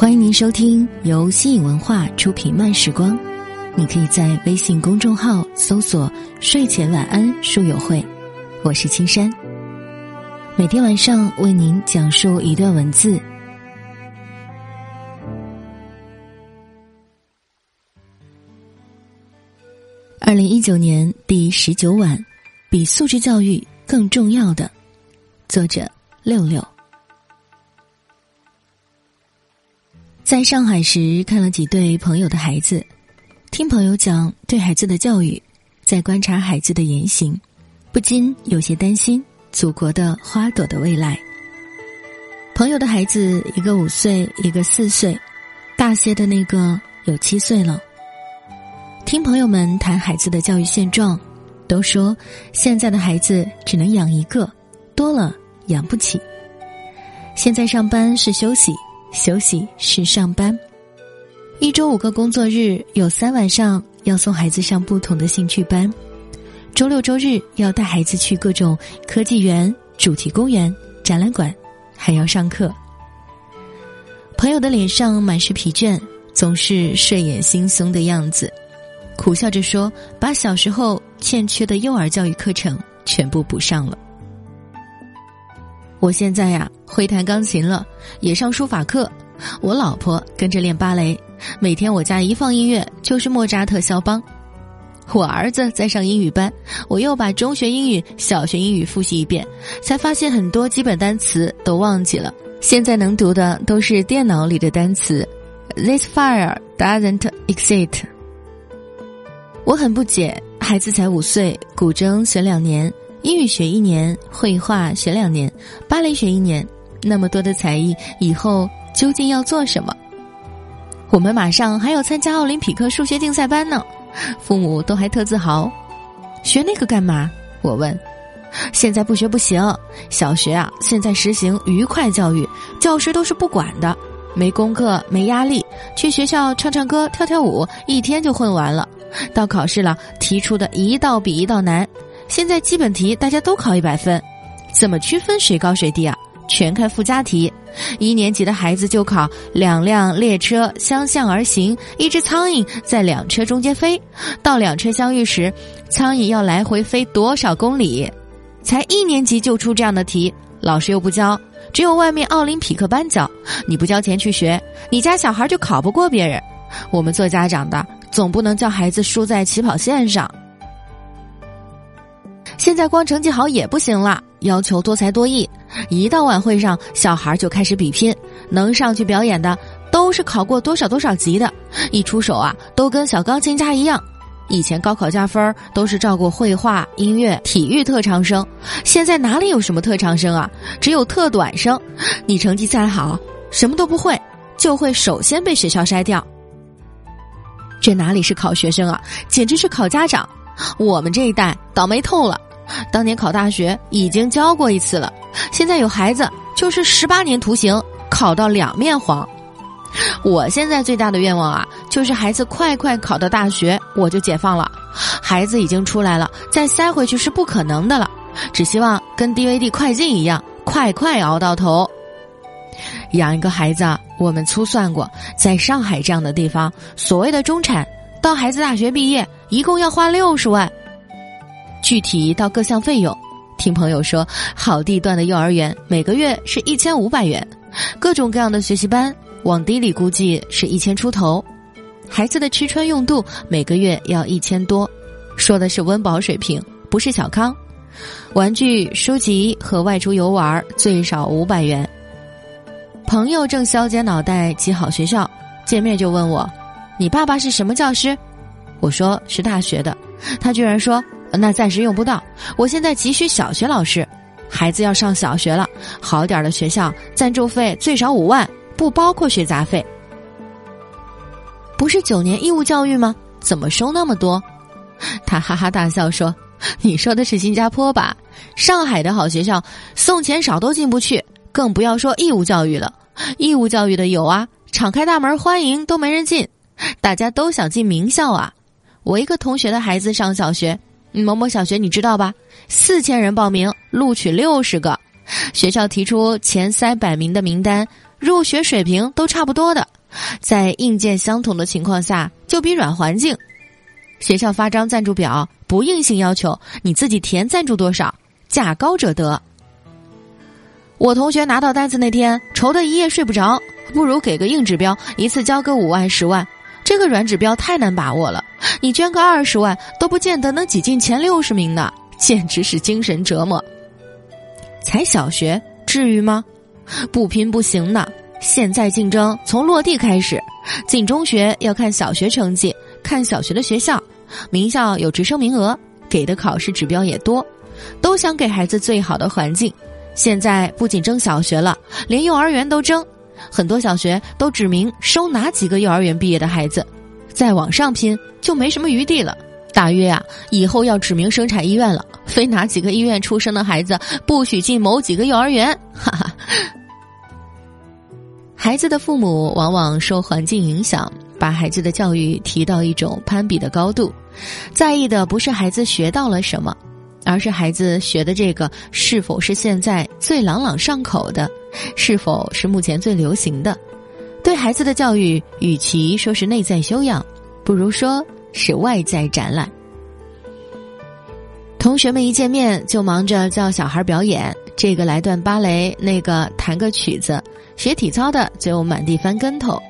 欢迎您收听由新影文化出品《慢时光》，你可以在微信公众号搜索“睡前晚安书友会”，我是青山。每天晚上为您讲述一段文字。二零一九年第十九晚，比素质教育更重要的，作者六六。在上海时，看了几对朋友的孩子，听朋友讲对孩子的教育，在观察孩子的言行，不禁有些担心祖国的花朵的未来。朋友的孩子，一个五岁，一个四岁，大些的那个有七岁了。听朋友们谈孩子的教育现状，都说现在的孩子只能养一个，多了养不起。现在上班是休息。休息是上班，一周五个工作日，有三晚上要送孩子上不同的兴趣班，周六周日要带孩子去各种科技园、主题公园、展览馆，还要上课。朋友的脸上满是疲倦，总是睡眼惺忪的样子，苦笑着说：“把小时候欠缺的幼儿教育课程全部补上了。”我现在呀会弹钢琴了，也上书法课。我老婆跟着练芭蕾，每天我家一放音乐就是莫扎特、肖邦。我儿子在上英语班，我又把中学英语、小学英语复习一遍，才发现很多基本单词都忘记了。现在能读的都是电脑里的单词。This fire doesn't exist。我很不解，孩子才五岁，古筝学两年。英语学一年，绘画学两年，芭蕾学一年，那么多的才艺，以后究竟要做什么？我们马上还要参加奥林匹克数学竞赛班呢，父母都还特自豪。学那个干嘛？我问。现在不学不行，小学啊，现在实行愉快教育，教师都是不管的，没功课，没压力，去学校唱唱歌，跳跳舞，一天就混完了。到考试了，提出的一道比一道难。现在基本题大家都考一百分，怎么区分谁高谁低啊？全看附加题。一年级的孩子就考两辆列车相向而行，一只苍蝇在两车中间飞，到两车相遇时，苍蝇要来回飞多少公里？才一年级就出这样的题，老师又不教，只有外面奥林匹克班教。你不交钱去学，你家小孩就考不过别人。我们做家长的总不能叫孩子输在起跑线上。现在光成绩好也不行了，要求多才多艺。一到晚会上，小孩就开始比拼，能上去表演的都是考过多少多少级的，一出手啊，都跟小钢琴家一样。以前高考加分都是照顾绘画、音乐、体育特长生，现在哪里有什么特长生啊？只有特短生。你成绩再好，什么都不会，就会首先被学校筛掉。这哪里是考学生啊，简直是考家长。我们这一代倒霉透了。当年考大学已经教过一次了，现在有孩子就是十八年徒刑，考到两面黄。我现在最大的愿望啊，就是孩子快快考到大学，我就解放了。孩子已经出来了，再塞回去是不可能的了。只希望跟 DVD 快进一样，快快熬到头。养一个孩子，我们粗算过，在上海这样的地方，所谓的中产，到孩子大学毕业，一共要花六十万。具体到各项费用，听朋友说，好地段的幼儿园每个月是一千五百元，各种各样的学习班往低里估计是一千出头，孩子的吃穿用度每个月要一千多，说的是温饱水平，不是小康。玩具、书籍和外出游玩最少五百元。朋友正削尖脑袋挤好学校，见面就问我：“你爸爸是什么教师？”我说是大学的，他居然说。那暂时用不到，我现在急需小学老师，孩子要上小学了，好点的学校赞助费最少五万，不包括学杂费。不是九年义务教育吗？怎么收那么多？他哈哈大笑说：“你说的是新加坡吧？上海的好学校送钱少都进不去，更不要说义务教育了。义务教育的有啊，敞开大门欢迎都没人进，大家都想进名校啊。我一个同学的孩子上小学。”某某小学你知道吧？四千人报名，录取六十个，学校提出前三百名的名单，入学水平都差不多的，在硬件相同的情况下，就比软环境。学校发张赞助表，不硬性要求你自己填赞助多少，价高者得。我同学拿到单子那天，愁得一夜睡不着，不如给个硬指标，一次交个五万十万。这个软指标太难把握了，你捐个二十万都不见得能挤进前六十名呢，简直是精神折磨。才小学至于吗？不拼不行呢。现在竞争从落地开始，进中学要看小学成绩，看小学的学校，名校有直升名额，给的考试指标也多，都想给孩子最好的环境。现在不仅争小学了，连幼儿园都争，很多小学都指明收哪几个幼儿园毕业的孩子，再往上拼就没什么余地了。大约啊，以后要指明生产医院了，非哪几个医院出生的孩子不许进某几个幼儿园。哈哈，孩子的父母往往受环境影响，把孩子的教育提到一种攀比的高度，在意的不是孩子学到了什么，而是孩子学的这个是否是现在最朗朗上口的，是否是目前最流行的。对孩子的教育，与其说是内在修养，不如说。是外在展览。同学们一见面就忙着叫小孩表演，这个来段芭蕾，那个弹个曲子。学体操的就满地翻跟头。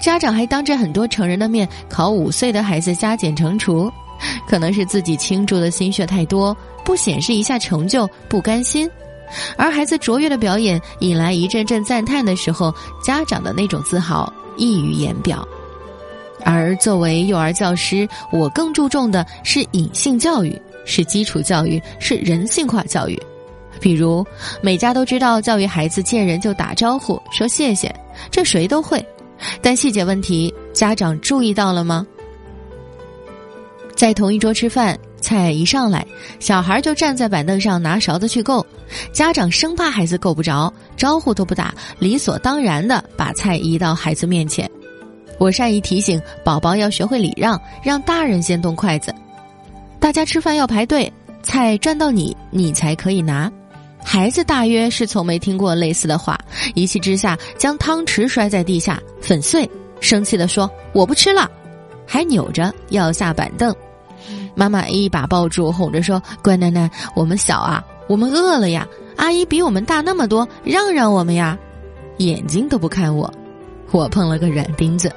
家长还当着很多成人的面考五岁的孩子加减乘除，可能是自己倾注的心血太多，不显示一下成就不甘心。而孩子卓越的表演引来一阵阵赞叹的时候，家长的那种自豪溢于言表。而作为幼儿教师，我更注重的是隐性教育，是基础教育，是人性化教育。比如，每家都知道教育孩子见人就打招呼、说谢谢，这谁都会。但细节问题，家长注意到了吗？在同一桌吃饭，菜一上来，小孩就站在板凳上拿勺子去够，家长生怕孩子够不着，招呼都不打，理所当然的把菜移到孩子面前。我善意提醒宝宝要学会礼让，让大人先动筷子。大家吃饭要排队，菜转到你，你才可以拿。孩子大约是从没听过类似的话，一气之下将汤匙摔在地下，粉碎，生气地说：“我不吃了！”还扭着要下板凳。妈妈一把抱住，哄着说：“乖奶奶，我们小啊，我们饿了呀。阿姨比我们大那么多，让让我们呀。”眼睛都不看我，我碰了个软钉子。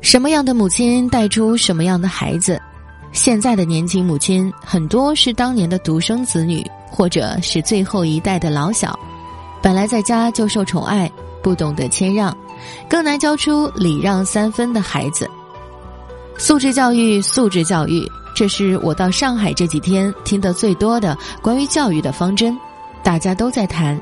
什么样的母亲带出什么样的孩子？现在的年轻母亲很多是当年的独生子女，或者是最后一代的老小，本来在家就受宠爱，不懂得谦让，更难教出礼让三分的孩子。素质教育，素质教育，这是我到上海这几天听得最多的关于教育的方针，大家都在谈。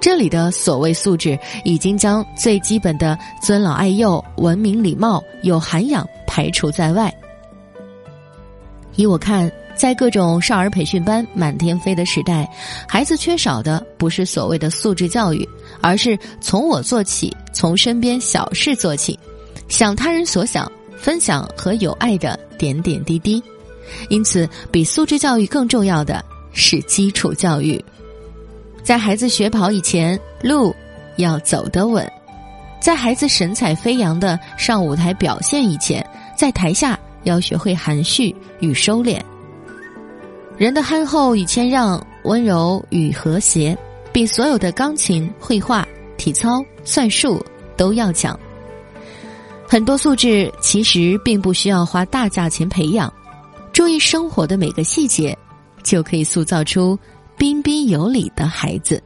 这里的所谓素质，已经将最基本的尊老爱幼、文明礼貌、有涵养排除在外。依我看，在各种少儿培训班满天飞的时代，孩子缺少的不是所谓的素质教育，而是从我做起，从身边小事做起，想他人所想，分享和友爱的点点滴滴。因此，比素质教育更重要的是基础教育。在孩子学跑以前，路要走得稳；在孩子神采飞扬的上舞台表现以前，在台下要学会含蓄与收敛。人的憨厚与谦让，温柔与和谐，比所有的钢琴、绘画、体操、算术都要强。很多素质其实并不需要花大价钱培养，注意生活的每个细节，就可以塑造出。彬彬有礼的孩子。